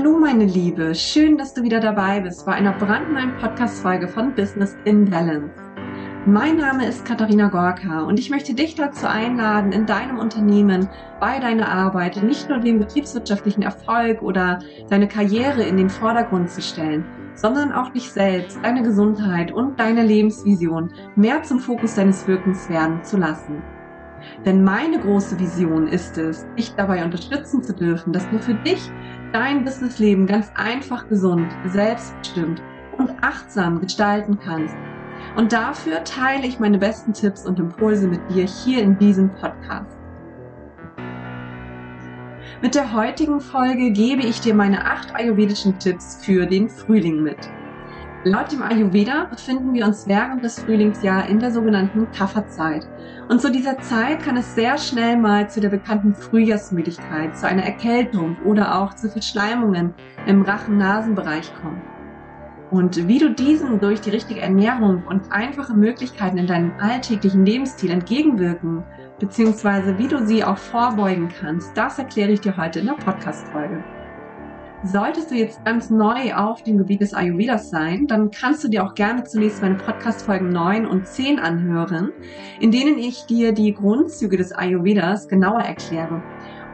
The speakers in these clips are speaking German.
Hallo meine Liebe, schön, dass du wieder dabei bist bei einer brandneuen Podcast-Folge von Business in Balance. Mein Name ist Katharina Gorka und ich möchte dich dazu einladen, in deinem Unternehmen, bei deiner Arbeit nicht nur den betriebswirtschaftlichen Erfolg oder deine Karriere in den Vordergrund zu stellen, sondern auch dich selbst, deine Gesundheit und deine Lebensvision mehr zum Fokus deines Wirkens werden zu lassen. Denn meine große Vision ist es, dich dabei unterstützen zu dürfen, dass du für dich dein Businessleben ganz einfach gesund, selbstbestimmt und achtsam gestalten kannst. Und dafür teile ich meine besten Tipps und Impulse mit dir hier in diesem Podcast. Mit der heutigen Folge gebe ich dir meine acht ayurvedischen Tipps für den Frühling mit. Laut dem Ayurveda befinden wir uns während des Frühlingsjahres in der sogenannten Kafferzeit. Und zu dieser Zeit kann es sehr schnell mal zu der bekannten Frühjahrsmüdigkeit, zu einer Erkältung oder auch zu Verschleimungen im Rachen-Nasen-Bereich kommen. Und wie du diesen durch die richtige Ernährung und einfache Möglichkeiten in deinem alltäglichen Lebensstil entgegenwirken, beziehungsweise wie du sie auch vorbeugen kannst, das erkläre ich dir heute in der Podcast-Folge. Solltest du jetzt ganz neu auf dem Gebiet des Ayurvedas sein, dann kannst du dir auch gerne zunächst meine Podcast-Folgen 9 und 10 anhören, in denen ich dir die Grundzüge des Ayurvedas genauer erkläre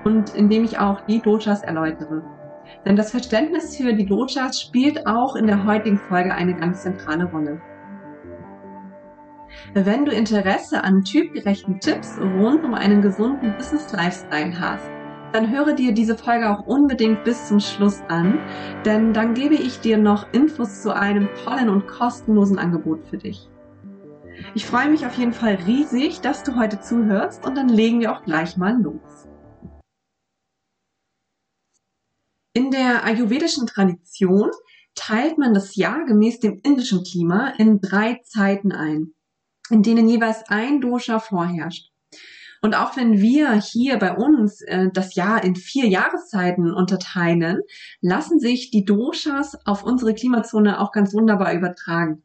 und in dem ich auch die Doshas erläutere. Denn das Verständnis für die Doshas spielt auch in der heutigen Folge eine ganz zentrale Rolle. Wenn du Interesse an typgerechten Tipps rund um einen gesunden Business-Lifestyle hast, dann höre dir diese Folge auch unbedingt bis zum Schluss an, denn dann gebe ich dir noch Infos zu einem tollen und kostenlosen Angebot für dich. Ich freue mich auf jeden Fall riesig, dass du heute zuhörst und dann legen wir auch gleich mal los. In der ayurvedischen Tradition teilt man das Jahr gemäß dem indischen Klima in drei Zeiten ein, in denen jeweils ein Dosha vorherrscht. Und auch wenn wir hier bei uns äh, das Jahr in vier Jahreszeiten unterteilen, lassen sich die Doshas auf unsere Klimazone auch ganz wunderbar übertragen.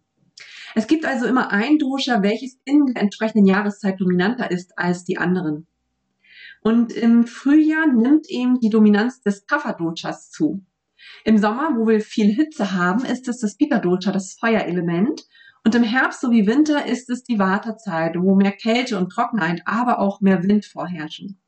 Es gibt also immer ein Dosha, welches in der entsprechenden Jahreszeit dominanter ist als die anderen. Und im Frühjahr nimmt eben die Dominanz des Kapha-Doshas zu. Im Sommer, wo wir viel Hitze haben, ist es das Pitta-Dosha, das Feuerelement. Und im Herbst sowie Winter ist es die Wartezeit, wo mehr Kälte und Trockenheit, aber auch mehr Wind vorherrschen.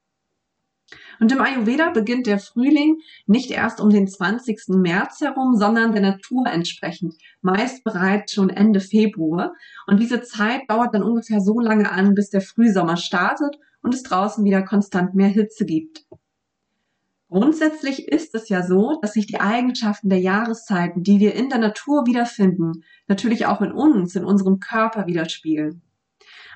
Und im Ayurveda beginnt der Frühling nicht erst um den 20. März herum, sondern der Natur entsprechend, meist bereits schon Ende Februar. Und diese Zeit dauert dann ungefähr so lange an, bis der Frühsommer startet und es draußen wieder konstant mehr Hitze gibt. Grundsätzlich ist es ja so, dass sich die Eigenschaften der Jahreszeiten, die wir in der Natur wiederfinden, natürlich auch in uns, in unserem Körper widerspiegeln.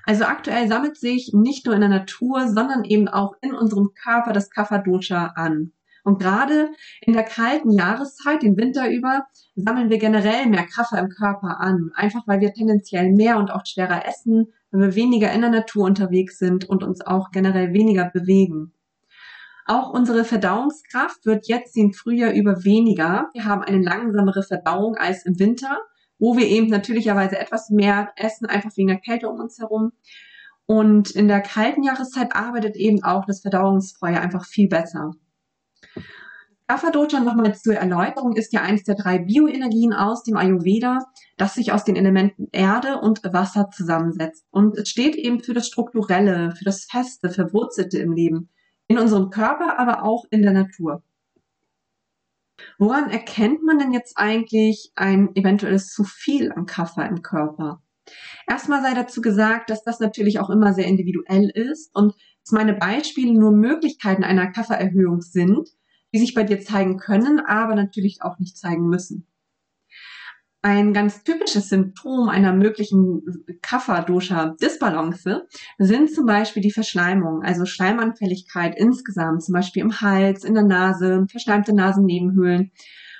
Also aktuell sammelt sich nicht nur in der Natur, sondern eben auch in unserem Körper das Kapha-Dosha an. Und gerade in der kalten Jahreszeit, den Winter über, sammeln wir generell mehr Kapha im Körper an. Einfach weil wir tendenziell mehr und auch schwerer essen, weil wir weniger in der Natur unterwegs sind und uns auch generell weniger bewegen. Auch unsere Verdauungskraft wird jetzt im Frühjahr über weniger. Wir haben eine langsamere Verdauung als im Winter, wo wir eben natürlicherweise etwas mehr essen, einfach wegen der Kälte um uns herum. Und in der kalten Jahreszeit arbeitet eben auch das Verdauungsfeuer einfach viel besser. Kapha Dosha nochmal zur Erläuterung ist ja eines der drei Bioenergien aus dem Ayurveda, das sich aus den Elementen Erde und Wasser zusammensetzt. Und es steht eben für das Strukturelle, für das Feste, Verwurzelte im Leben in unserem Körper, aber auch in der Natur. Woran erkennt man denn jetzt eigentlich ein eventuelles zu viel an Kaffer im Körper? Erstmal sei dazu gesagt, dass das natürlich auch immer sehr individuell ist und dass meine Beispiele nur Möglichkeiten einer Kaffererhöhung sind, die sich bei dir zeigen können, aber natürlich auch nicht zeigen müssen. Ein ganz typisches Symptom einer möglichen Kapha-Dosha-Disbalance sind zum Beispiel die Verschleimung, also Schleimanfälligkeit insgesamt, zum Beispiel im Hals, in der Nase, verschleimte Nasennebenhöhlen.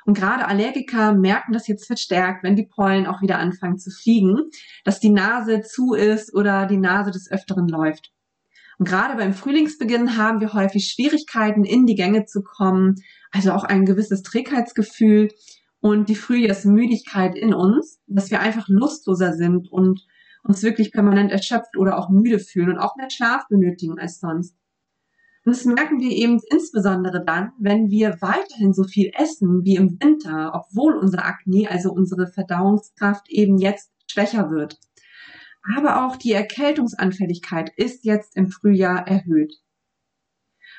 Und gerade Allergiker merken das jetzt verstärkt, wenn die Pollen auch wieder anfangen zu fliegen, dass die Nase zu ist oder die Nase des Öfteren läuft. Und gerade beim Frühlingsbeginn haben wir häufig Schwierigkeiten, in die Gänge zu kommen, also auch ein gewisses Trägheitsgefühl und die Frühjahrsmüdigkeit in uns, dass wir einfach lustloser sind und uns wirklich permanent erschöpft oder auch müde fühlen und auch mehr Schlaf benötigen als sonst. Und das merken wir eben insbesondere dann, wenn wir weiterhin so viel essen wie im Winter, obwohl unser Akne, also unsere Verdauungskraft eben jetzt schwächer wird. Aber auch die Erkältungsanfälligkeit ist jetzt im Frühjahr erhöht.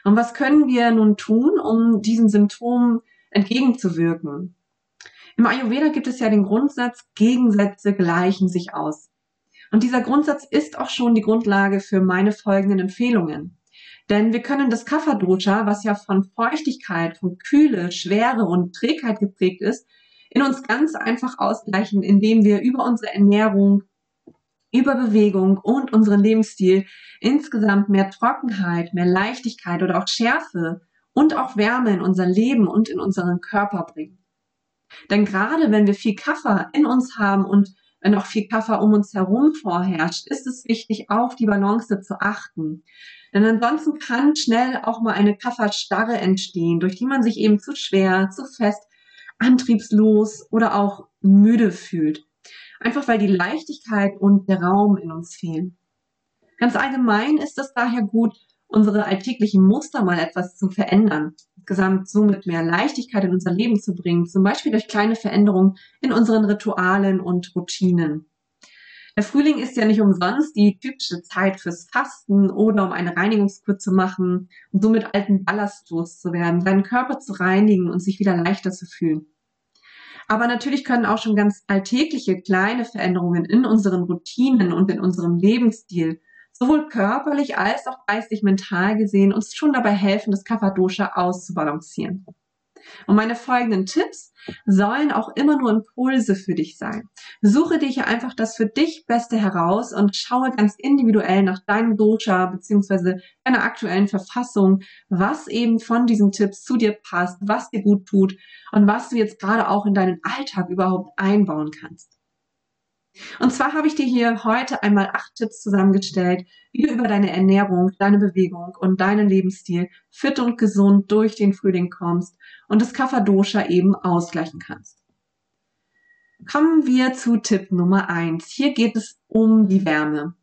Und was können wir nun tun, um diesen Symptomen entgegenzuwirken? Im Ayurveda gibt es ja den Grundsatz, Gegensätze gleichen sich aus. Und dieser Grundsatz ist auch schon die Grundlage für meine folgenden Empfehlungen. Denn wir können das Kapha-Dosha, was ja von Feuchtigkeit, von Kühle, Schwere und Trägheit geprägt ist, in uns ganz einfach ausgleichen, indem wir über unsere Ernährung, über Bewegung und unseren Lebensstil insgesamt mehr Trockenheit, mehr Leichtigkeit oder auch Schärfe und auch Wärme in unser Leben und in unseren Körper bringen. Denn gerade wenn wir viel Kaffer in uns haben und wenn auch viel Kaffer um uns herum vorherrscht, ist es wichtig, auf die Balance zu achten. Denn ansonsten kann schnell auch mal eine Kafferstarre entstehen, durch die man sich eben zu schwer, zu fest, antriebslos oder auch müde fühlt. Einfach weil die Leichtigkeit und der Raum in uns fehlen. Ganz allgemein ist es daher gut, unsere alltäglichen Muster mal etwas zu verändern. Insgesamt somit mehr Leichtigkeit in unser Leben zu bringen, zum Beispiel durch kleine Veränderungen in unseren Ritualen und Routinen. Der Frühling ist ja nicht umsonst die typische Zeit fürs Fasten oder um eine Reinigungskur zu machen und somit alten Ballast loszuwerden, seinen Körper zu reinigen und sich wieder leichter zu fühlen. Aber natürlich können auch schon ganz alltägliche kleine Veränderungen in unseren Routinen und in unserem Lebensstil sowohl körperlich als auch geistig mental gesehen uns schon dabei helfen, das Kapha-Dosha auszubalancieren. Und meine folgenden Tipps sollen auch immer nur Impulse für dich sein. Suche dir hier einfach das für dich Beste heraus und schaue ganz individuell nach deinem Dosha bzw. deiner aktuellen Verfassung, was eben von diesen Tipps zu dir passt, was dir gut tut und was du jetzt gerade auch in deinen Alltag überhaupt einbauen kannst. Und zwar habe ich dir hier heute einmal acht Tipps zusammengestellt, wie du über deine Ernährung, deine Bewegung und deinen Lebensstil fit und gesund durch den Frühling kommst und das Kapha-Dosha eben ausgleichen kannst. Kommen wir zu Tipp Nummer eins. Hier geht es um die Wärme.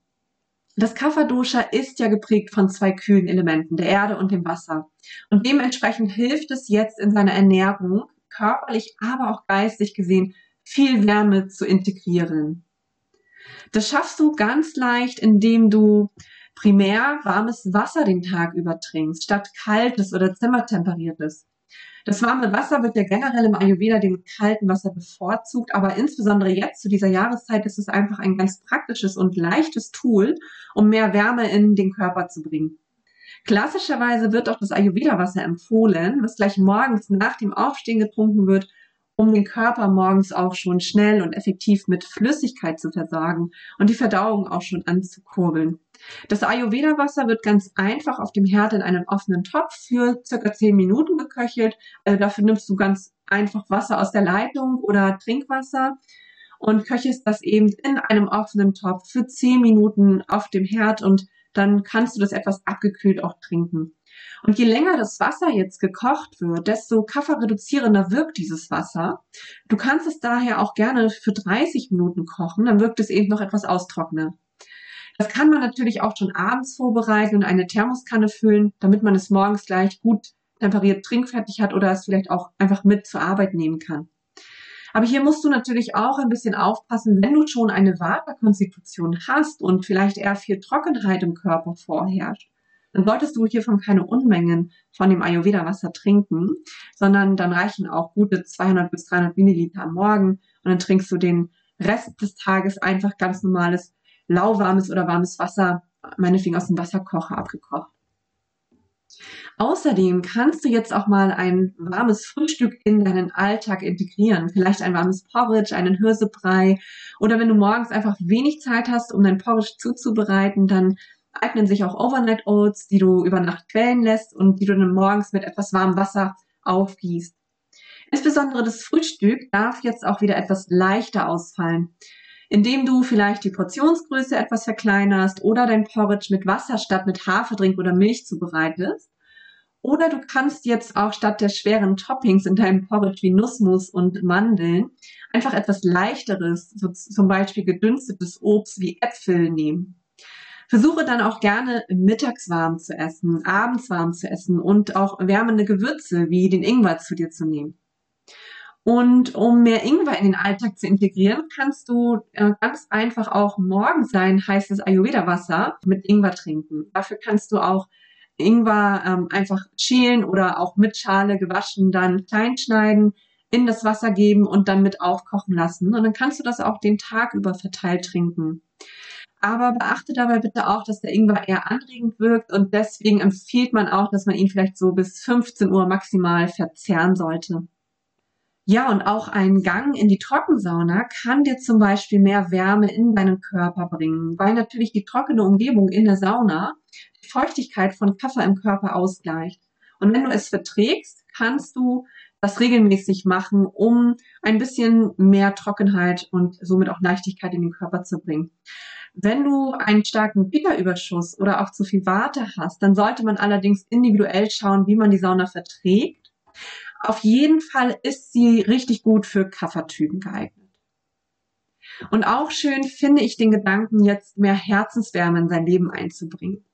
Das Kapha-Dosha ist ja geprägt von zwei kühlen Elementen, der Erde und dem Wasser. Und dementsprechend hilft es jetzt in seiner Ernährung, körperlich, aber auch geistig gesehen, viel Wärme zu integrieren. Das schaffst du ganz leicht, indem du primär warmes Wasser den Tag über trinkst, statt kaltes oder zimmertemperiertes. Das warme Wasser wird ja generell im Ayurveda dem kalten Wasser bevorzugt, aber insbesondere jetzt zu dieser Jahreszeit ist es einfach ein ganz praktisches und leichtes Tool, um mehr Wärme in den Körper zu bringen. Klassischerweise wird auch das Ayurveda-Wasser empfohlen, was gleich morgens nach dem Aufstehen getrunken wird um den Körper morgens auch schon schnell und effektiv mit Flüssigkeit zu versorgen und die Verdauung auch schon anzukurbeln. Das Ayurveda-Wasser wird ganz einfach auf dem Herd in einen offenen Topf für circa 10 Minuten geköchelt. Also dafür nimmst du ganz einfach Wasser aus der Leitung oder Trinkwasser und köchelst das eben in einem offenen Topf für 10 Minuten auf dem Herd und dann kannst du das etwas abgekühlt auch trinken. Und je länger das Wasser jetzt gekocht wird, desto kafferreduzierender wirkt dieses Wasser. Du kannst es daher auch gerne für 30 Minuten kochen, dann wirkt es eben noch etwas austrockner. Das kann man natürlich auch schon abends vorbereiten und eine Thermoskanne füllen, damit man es morgens gleich gut temperiert trinkfertig hat oder es vielleicht auch einfach mit zur Arbeit nehmen kann. Aber hier musst du natürlich auch ein bisschen aufpassen, wenn du schon eine Waterkonstitution hast und vielleicht eher viel Trockenheit im Körper vorherrscht dann solltest du hiervon keine Unmengen von dem Ayurveda-Wasser trinken, sondern dann reichen auch gute 200 bis 300 Milliliter am Morgen und dann trinkst du den Rest des Tages einfach ganz normales lauwarmes oder warmes Wasser, meinetwegen aus dem Wasserkocher abgekocht. Außerdem kannst du jetzt auch mal ein warmes Frühstück in deinen Alltag integrieren. Vielleicht ein warmes Porridge, einen Hirsebrei. Oder wenn du morgens einfach wenig Zeit hast, um dein Porridge zuzubereiten, dann eignen sich auch Overnight Oats, die du über Nacht quellen lässt und die du dann morgens mit etwas warmem Wasser aufgießt. Insbesondere das Frühstück darf jetzt auch wieder etwas leichter ausfallen, indem du vielleicht die Portionsgröße etwas verkleinerst oder dein Porridge mit Wasser statt mit Haferdrink oder Milch zubereitest. Oder du kannst jetzt auch statt der schweren Toppings in deinem Porridge wie Nussmus und Mandeln einfach etwas leichteres, so zum Beispiel gedünstetes Obst wie Äpfel nehmen. Versuche dann auch gerne mittags warm zu essen, abends warm zu essen und auch wärmende Gewürze wie den Ingwer zu dir zu nehmen. Und um mehr Ingwer in den Alltag zu integrieren, kannst du äh, ganz einfach auch morgens sein heißes Ayurveda-Wasser mit Ingwer trinken. Dafür kannst du auch Ingwer ähm, einfach schälen oder auch mit Schale gewaschen, dann klein schneiden, in das Wasser geben und dann mit aufkochen lassen. Und dann kannst du das auch den Tag über verteilt trinken. Aber beachte dabei bitte auch, dass der Ingwer eher anregend wirkt und deswegen empfiehlt man auch, dass man ihn vielleicht so bis 15 Uhr maximal verzehren sollte. Ja, und auch ein Gang in die Trockensauna kann dir zum Beispiel mehr Wärme in deinen Körper bringen, weil natürlich die trockene Umgebung in der Sauna die Feuchtigkeit von Kaffer im Körper ausgleicht. Und wenn du es verträgst, kannst du das regelmäßig machen, um ein bisschen mehr Trockenheit und somit auch Leichtigkeit in den Körper zu bringen. Wenn du einen starken Pika-Überschuss oder auch zu viel Warte hast, dann sollte man allerdings individuell schauen, wie man die Sauna verträgt. Auf jeden Fall ist sie richtig gut für Kaffertypen geeignet. Und auch schön finde ich den Gedanken, jetzt mehr Herzenswärme in sein Leben einzubringen.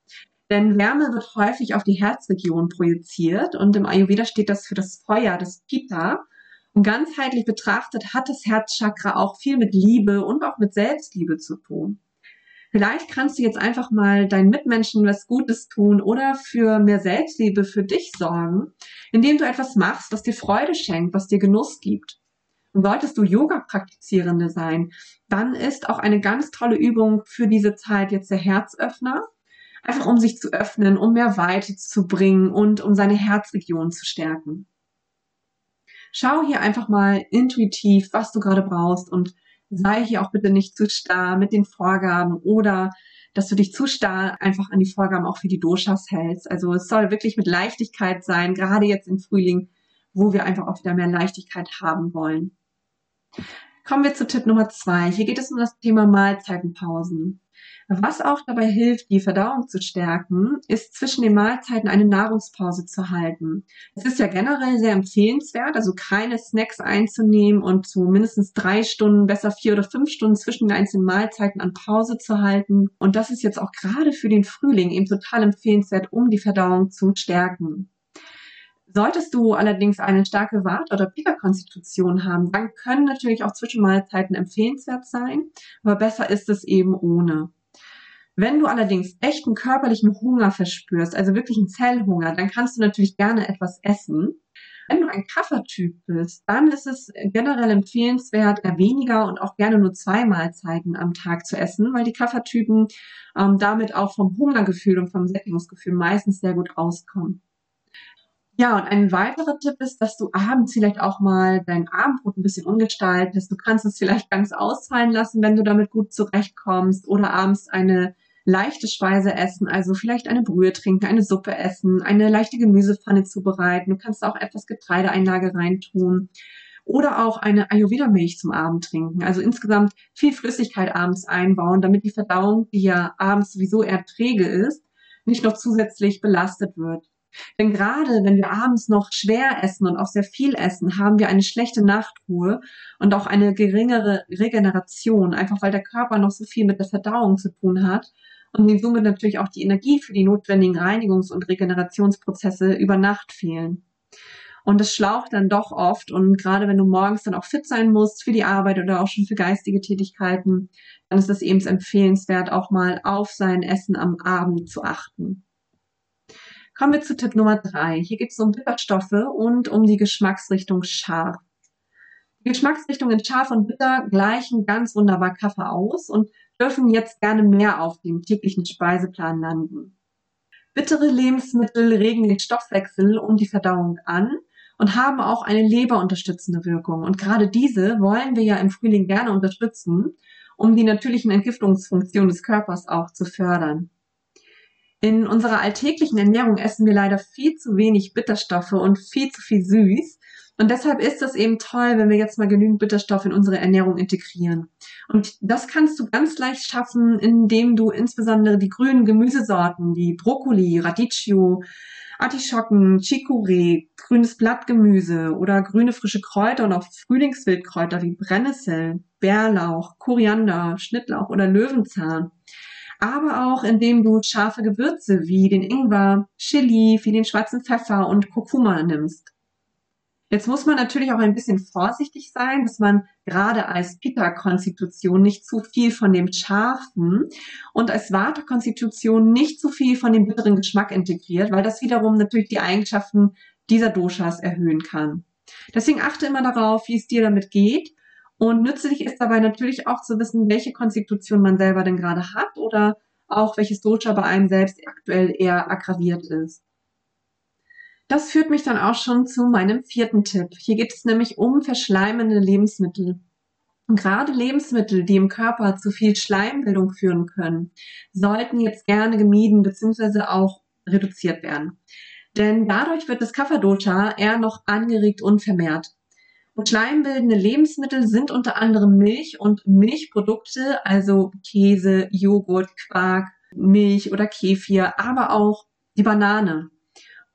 Denn Wärme wird häufig auf die Herzregion projiziert und im Ayurveda steht das für das Feuer, das Pitta. Und ganzheitlich betrachtet hat das Herzchakra auch viel mit Liebe und auch mit Selbstliebe zu tun. Vielleicht kannst du jetzt einfach mal deinen Mitmenschen was Gutes tun oder für mehr Selbstliebe für dich sorgen, indem du etwas machst, was dir Freude schenkt, was dir Genuss gibt. Und solltest du Yoga-Praktizierende sein, dann ist auch eine ganz tolle Übung für diese Zeit jetzt der Herzöffner. Einfach um sich zu öffnen, um mehr Weite zu bringen und um seine Herzregion zu stärken. Schau hier einfach mal intuitiv, was du gerade brauchst und sei hier auch bitte nicht zu starr mit den Vorgaben oder dass du dich zu starr einfach an die Vorgaben auch für die Doshas hältst. Also es soll wirklich mit Leichtigkeit sein, gerade jetzt im Frühling, wo wir einfach auch wieder mehr Leichtigkeit haben wollen. Kommen wir zu Tipp Nummer zwei. Hier geht es um das Thema Mahlzeitenpausen. Was auch dabei hilft, die Verdauung zu stärken, ist zwischen den Mahlzeiten eine Nahrungspause zu halten. Es ist ja generell sehr empfehlenswert, also keine Snacks einzunehmen und so mindestens drei Stunden, besser vier oder fünf Stunden zwischen den einzelnen Mahlzeiten an Pause zu halten. Und das ist jetzt auch gerade für den Frühling eben total empfehlenswert, um die Verdauung zu stärken. Solltest du allerdings eine starke Wart- oder Pika-Konstitution haben, dann können natürlich auch Zwischenmahlzeiten empfehlenswert sein, aber besser ist es eben ohne. Wenn du allerdings echten körperlichen Hunger verspürst, also wirklich einen Zellhunger, dann kannst du natürlich gerne etwas essen. Wenn du ein Kaffertyp bist, dann ist es generell empfehlenswert, weniger und auch gerne nur zwei Mahlzeiten am Tag zu essen, weil die Kaffertypen ähm, damit auch vom Hungergefühl und vom Sättigungsgefühl meistens sehr gut auskommen. Ja, und ein weiterer Tipp ist, dass du abends vielleicht auch mal dein Abendbrot ein bisschen umgestaltest. Du kannst es vielleicht ganz ausfallen lassen, wenn du damit gut zurechtkommst oder abends eine leichte Speise essen, also vielleicht eine Brühe trinken, eine Suppe essen, eine leichte Gemüsepfanne zubereiten. Du kannst auch etwas Getreideeinlage reintun oder auch eine Ayurveda-Milch zum Abend trinken. Also insgesamt viel Flüssigkeit abends einbauen, damit die Verdauung, die ja abends sowieso eher träge ist, nicht noch zusätzlich belastet wird. Denn gerade wenn wir abends noch schwer essen und auch sehr viel essen, haben wir eine schlechte Nachtruhe und auch eine geringere Regeneration, einfach weil der Körper noch so viel mit der Verdauung zu tun hat und somit natürlich auch die Energie für die notwendigen Reinigungs- und Regenerationsprozesse über Nacht fehlen. Und das schlaucht dann doch oft. Und gerade wenn du morgens dann auch fit sein musst für die Arbeit oder auch schon für geistige Tätigkeiten, dann ist es eben empfehlenswert, auch mal auf sein Essen am Abend zu achten. Kommen wir zu Tipp Nummer drei. Hier geht es um Bitterstoffe und um die Geschmacksrichtung scharf. Die Geschmacksrichtungen scharf und bitter gleichen ganz wunderbar Kaffee aus und dürfen jetzt gerne mehr auf dem täglichen Speiseplan landen. Bittere Lebensmittel regen den Stoffwechsel und die Verdauung an und haben auch eine leberunterstützende Wirkung. Und gerade diese wollen wir ja im Frühling gerne unterstützen, um die natürlichen Entgiftungsfunktionen des Körpers auch zu fördern. In unserer alltäglichen Ernährung essen wir leider viel zu wenig Bitterstoffe und viel zu viel süß. Und deshalb ist es eben toll, wenn wir jetzt mal genügend Bitterstoffe in unsere Ernährung integrieren. Und das kannst du ganz leicht schaffen, indem du insbesondere die grünen Gemüsesorten wie Brokkoli, Radicchio, Artischocken, Chicorée, grünes Blattgemüse oder grüne frische Kräuter und auch Frühlingswildkräuter wie Brennnessel, Bärlauch, Koriander, Schnittlauch oder Löwenzahn aber auch indem du scharfe Gewürze wie den Ingwer, Chili, wie den schwarzen Pfeffer und Kurkuma nimmst. Jetzt muss man natürlich auch ein bisschen vorsichtig sein, dass man gerade als Pitta-Konstitution nicht zu viel von dem Scharfen und als Vata-Konstitution nicht zu viel von dem bitteren Geschmack integriert, weil das wiederum natürlich die Eigenschaften dieser Doshas erhöhen kann. Deswegen achte immer darauf, wie es dir damit geht. Und nützlich ist dabei natürlich auch zu wissen, welche Konstitution man selber denn gerade hat oder auch welches Dosha bei einem selbst aktuell eher aggraviert ist. Das führt mich dann auch schon zu meinem vierten Tipp. Hier geht es nämlich um verschleimende Lebensmittel. Und gerade Lebensmittel, die im Körper zu viel Schleimbildung führen können, sollten jetzt gerne gemieden bzw. auch reduziert werden. Denn dadurch wird das Kapha-Dosha eher noch angeregt und vermehrt. Und schleimbildende Lebensmittel sind unter anderem Milch und Milchprodukte, also Käse, Joghurt, Quark, Milch oder Kefir, aber auch die Banane.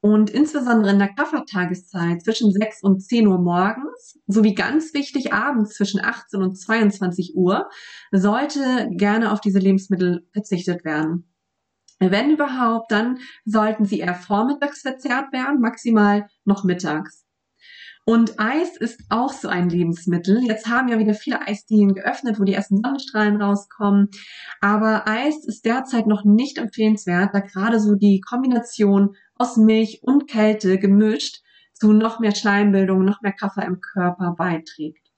Und insbesondere in der Kaffertageszeit zwischen 6 und 10 Uhr morgens sowie ganz wichtig abends zwischen 18 und 22 Uhr sollte gerne auf diese Lebensmittel verzichtet werden. Wenn überhaupt, dann sollten sie eher vormittags verzehrt werden, maximal noch mittags. Und Eis ist auch so ein Lebensmittel. Jetzt haben ja wieder viele Eisdielen geöffnet, wo die ersten Sonnenstrahlen rauskommen. Aber Eis ist derzeit noch nicht empfehlenswert, da gerade so die Kombination aus Milch und Kälte gemischt zu noch mehr Schleimbildung, noch mehr Kaffee im Körper beiträgt.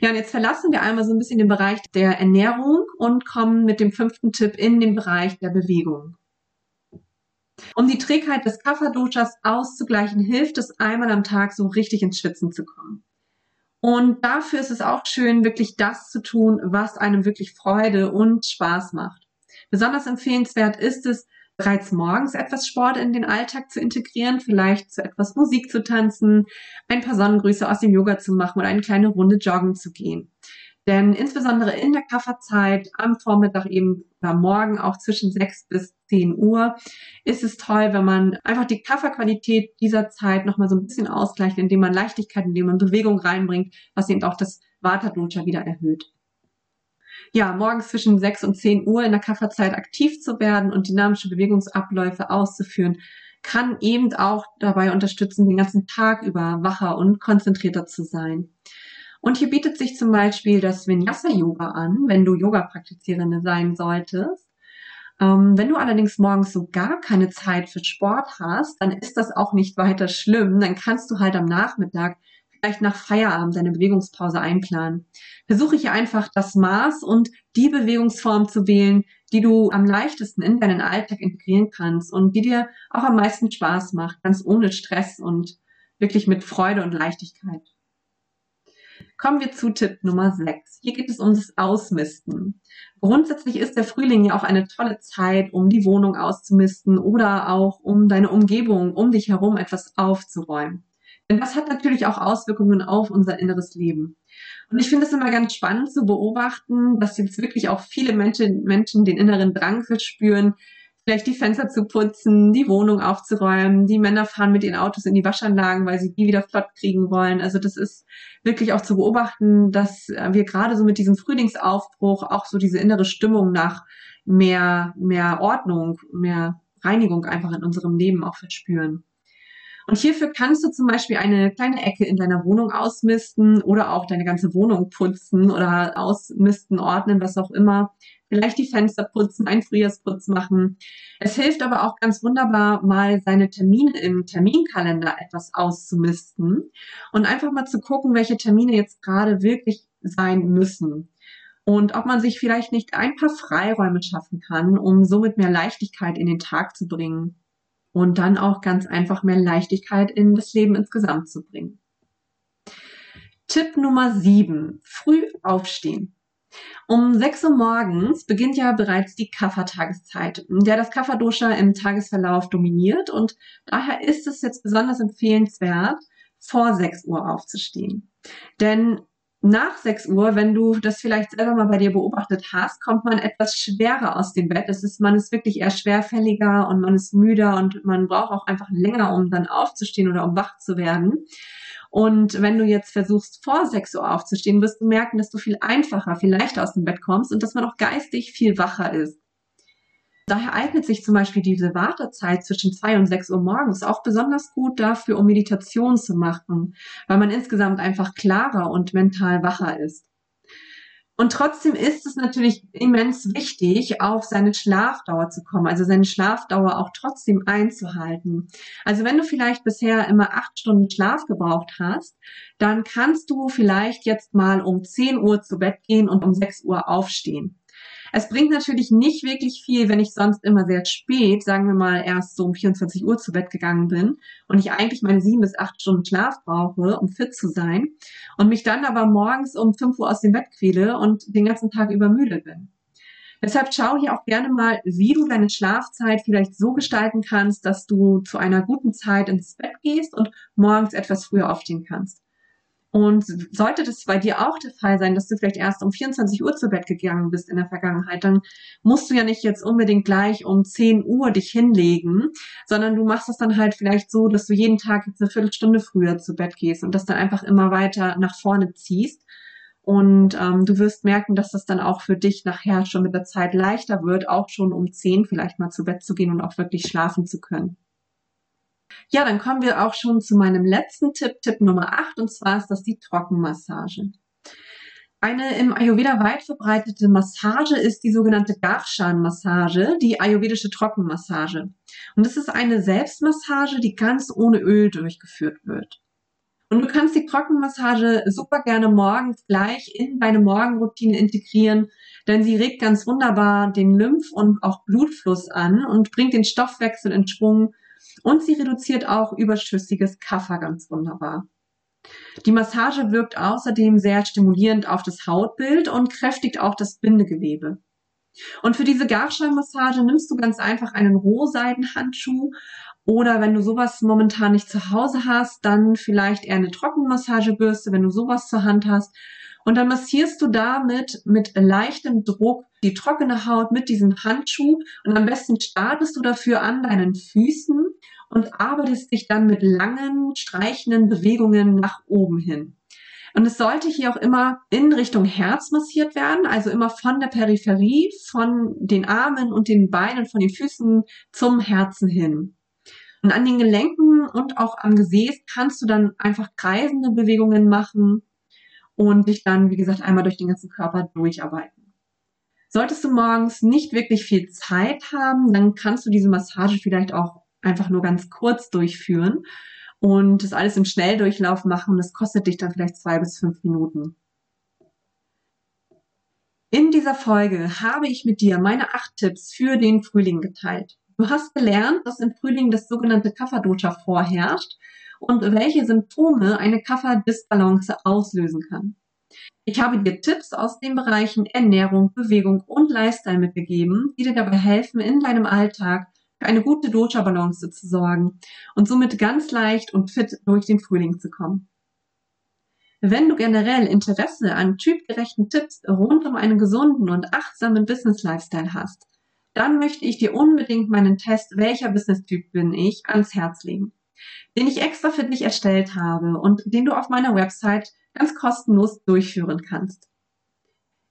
Ja, und jetzt verlassen wir einmal so ein bisschen den Bereich der Ernährung und kommen mit dem fünften Tipp in den Bereich der Bewegung. Um die Trägheit des Kapha-Doshas auszugleichen, hilft es einmal am Tag so richtig ins Schwitzen zu kommen. Und dafür ist es auch schön, wirklich das zu tun, was einem wirklich Freude und Spaß macht. Besonders empfehlenswert ist es, bereits morgens etwas Sport in den Alltag zu integrieren, vielleicht zu etwas Musik zu tanzen, ein paar Sonnengrüße aus dem Yoga zu machen oder eine kleine Runde joggen zu gehen. Denn insbesondere in der Kafferzeit am Vormittag eben oder morgen auch zwischen 6 bis 10 Uhr ist es toll, wenn man einfach die Kafferqualität dieser Zeit nochmal so ein bisschen ausgleicht, indem man Leichtigkeit, indem man Bewegung reinbringt, was eben auch das Vata wieder erhöht ja, morgens zwischen 6 und 10 Uhr in der Kafferzeit aktiv zu werden und dynamische Bewegungsabläufe auszuführen, kann eben auch dabei unterstützen, den ganzen Tag über wacher und konzentrierter zu sein. Und hier bietet sich zum Beispiel das Vinyasa-Yoga an, wenn du Yoga-Praktizierende sein solltest. Ähm, wenn du allerdings morgens so gar keine Zeit für Sport hast, dann ist das auch nicht weiter schlimm. Dann kannst du halt am Nachmittag vielleicht nach Feierabend deine Bewegungspause einplanen. Versuche hier einfach das Maß und die Bewegungsform zu wählen, die du am leichtesten in deinen Alltag integrieren kannst und die dir auch am meisten Spaß macht, ganz ohne Stress und wirklich mit Freude und Leichtigkeit. Kommen wir zu Tipp Nummer 6. Hier geht es um das Ausmisten. Grundsätzlich ist der Frühling ja auch eine tolle Zeit, um die Wohnung auszumisten oder auch um deine Umgebung um dich herum etwas aufzuräumen. Denn das hat natürlich auch Auswirkungen auf unser inneres Leben. Und ich finde es immer ganz spannend zu beobachten, dass jetzt wirklich auch viele Menschen, Menschen den inneren Drang verspüren, vielleicht die Fenster zu putzen, die Wohnung aufzuräumen. Die Männer fahren mit ihren Autos in die Waschanlagen, weil sie die wieder flott kriegen wollen. Also das ist wirklich auch zu beobachten, dass wir gerade so mit diesem Frühlingsaufbruch auch so diese innere Stimmung nach mehr, mehr Ordnung, mehr Reinigung einfach in unserem Leben auch verspüren. Und hierfür kannst du zum Beispiel eine kleine Ecke in deiner Wohnung ausmisten oder auch deine ganze Wohnung putzen oder ausmisten, ordnen, was auch immer. Vielleicht die Fenster putzen, einen Frühjahrsputz machen. Es hilft aber auch ganz wunderbar, mal seine Termine im Terminkalender etwas auszumisten und einfach mal zu gucken, welche Termine jetzt gerade wirklich sein müssen und ob man sich vielleicht nicht ein paar Freiräume schaffen kann, um somit mehr Leichtigkeit in den Tag zu bringen und dann auch ganz einfach mehr Leichtigkeit in das Leben insgesamt zu bringen. Tipp Nummer 7. Früh aufstehen. Um 6 Uhr morgens beginnt ja bereits die Kaffertageszeit, der das Kafferdosha im Tagesverlauf dominiert und daher ist es jetzt besonders empfehlenswert, vor 6 Uhr aufzustehen. Denn nach 6 Uhr, wenn du das vielleicht selber mal bei dir beobachtet hast, kommt man etwas schwerer aus dem Bett. Es ist, man ist wirklich eher schwerfälliger und man ist müder und man braucht auch einfach länger, um dann aufzustehen oder um wach zu werden. Und wenn du jetzt versuchst, vor 6 Uhr aufzustehen, wirst du merken, dass du viel einfacher, viel leichter aus dem Bett kommst und dass man auch geistig viel wacher ist. Daher eignet sich zum Beispiel diese Wartezeit zwischen zwei und sechs Uhr morgens auch besonders gut dafür, um Meditation zu machen, weil man insgesamt einfach klarer und mental wacher ist. Und trotzdem ist es natürlich immens wichtig, auf seine Schlafdauer zu kommen, also seine Schlafdauer auch trotzdem einzuhalten. Also wenn du vielleicht bisher immer acht Stunden Schlaf gebraucht hast, dann kannst du vielleicht jetzt mal um 10 Uhr zu Bett gehen und um 6 Uhr aufstehen. Es bringt natürlich nicht wirklich viel, wenn ich sonst immer sehr spät, sagen wir mal erst so um 24 Uhr zu Bett gegangen bin und ich eigentlich meine sieben bis acht Stunden Schlaf brauche, um fit zu sein und mich dann aber morgens um 5 Uhr aus dem Bett quäle und den ganzen Tag übermüdet bin. Deshalb schau hier auch gerne mal, wie du deine Schlafzeit vielleicht so gestalten kannst, dass du zu einer guten Zeit ins Bett gehst und morgens etwas früher aufstehen kannst. Und sollte das bei dir auch der Fall sein, dass du vielleicht erst um 24 Uhr zu Bett gegangen bist in der Vergangenheit, dann musst du ja nicht jetzt unbedingt gleich um 10 Uhr dich hinlegen, sondern du machst es dann halt vielleicht so, dass du jeden Tag jetzt eine Viertelstunde früher zu Bett gehst und das dann einfach immer weiter nach vorne ziehst. Und ähm, du wirst merken, dass das dann auch für dich nachher schon mit der Zeit leichter wird, auch schon um 10 vielleicht mal zu Bett zu gehen und auch wirklich schlafen zu können. Ja, dann kommen wir auch schon zu meinem letzten Tipp, Tipp Nummer 8, und zwar ist das die Trockenmassage. Eine im Ayurveda weit verbreitete Massage ist die sogenannte Darshan-Massage, die ayurvedische Trockenmassage. Und das ist eine Selbstmassage, die ganz ohne Öl durchgeführt wird. Und du kannst die Trockenmassage super gerne morgens gleich in deine Morgenroutine integrieren, denn sie regt ganz wunderbar den Lymph- und auch Blutfluss an und bringt den Stoffwechsel in Schwung und sie reduziert auch überschüssiges Kaffer ganz wunderbar. Die Massage wirkt außerdem sehr stimulierend auf das Hautbild und kräftigt auch das Bindegewebe. Und für diese Garschallmassage nimmst du ganz einfach einen Rohseidenhandschuh oder wenn du sowas momentan nicht zu Hause hast, dann vielleicht eher eine Trockenmassagebürste, wenn du sowas zur Hand hast. Und dann massierst du damit mit leichtem Druck die trockene Haut mit diesem Handschuh und am besten startest du dafür an deinen Füßen und arbeitest dich dann mit langen, streichenden Bewegungen nach oben hin. Und es sollte hier auch immer in Richtung Herz massiert werden, also immer von der Peripherie, von den Armen und den Beinen, von den Füßen zum Herzen hin. Und an den Gelenken und auch am Gesäß kannst du dann einfach kreisende Bewegungen machen und dich dann, wie gesagt, einmal durch den ganzen Körper durcharbeiten. Solltest du morgens nicht wirklich viel Zeit haben, dann kannst du diese Massage vielleicht auch einfach nur ganz kurz durchführen und das alles im Schnelldurchlauf machen. Das kostet dich dann vielleicht zwei bis fünf Minuten. In dieser Folge habe ich mit dir meine acht Tipps für den Frühling geteilt. Du hast gelernt, dass im Frühling das sogenannte Kapha-Dosha vorherrscht und welche Symptome eine Kapha-Disbalance auslösen kann. Ich habe dir Tipps aus den Bereichen Ernährung, Bewegung und Lifestyle mitgegeben, die dir dabei helfen, in deinem Alltag für eine gute Dosha-Balance zu sorgen und somit ganz leicht und fit durch den Frühling zu kommen. Wenn du generell Interesse an typgerechten Tipps rund um einen gesunden und achtsamen Business-Lifestyle hast, dann möchte ich dir unbedingt meinen Test Welcher Business-Typ bin ich ans Herz legen, den ich extra für dich erstellt habe und den du auf meiner Website ganz kostenlos durchführen kannst.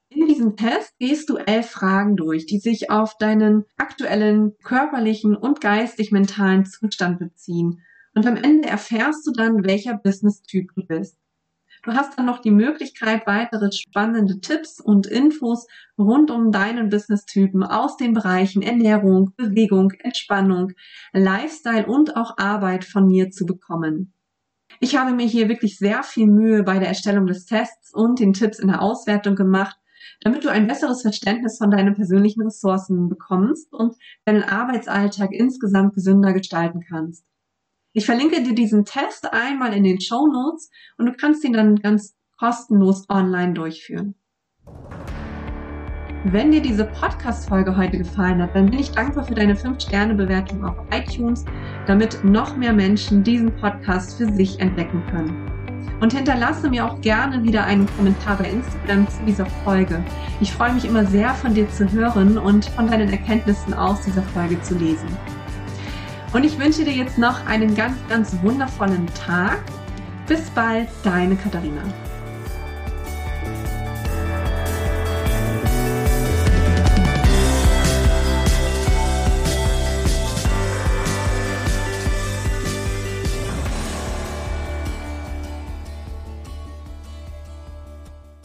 In diesem Test gehst du elf Fragen durch, die sich auf deinen aktuellen körperlichen und geistig-mentalen Zustand beziehen. Und am Ende erfährst du dann, welcher Business-Typ du bist. Du hast dann noch die Möglichkeit, weitere spannende Tipps und Infos rund um deinen Business-Typen aus den Bereichen Ernährung, Bewegung, Entspannung, Lifestyle und auch Arbeit von mir zu bekommen. Ich habe mir hier wirklich sehr viel Mühe bei der Erstellung des Tests und den Tipps in der Auswertung gemacht damit du ein besseres Verständnis von deinen persönlichen Ressourcen bekommst und deinen Arbeitsalltag insgesamt gesünder gestalten kannst. Ich verlinke dir diesen Test einmal in den Show Notes und du kannst ihn dann ganz kostenlos online durchführen. Wenn dir diese Podcast-Folge heute gefallen hat, dann bin ich dankbar für deine 5-Sterne-Bewertung auf iTunes, damit noch mehr Menschen diesen Podcast für sich entdecken können. Und hinterlasse mir auch gerne wieder einen Kommentar bei Instagram zu dieser Folge. Ich freue mich immer sehr, von dir zu hören und von deinen Erkenntnissen aus dieser Folge zu lesen. Und ich wünsche dir jetzt noch einen ganz, ganz wundervollen Tag. Bis bald, deine Katharina.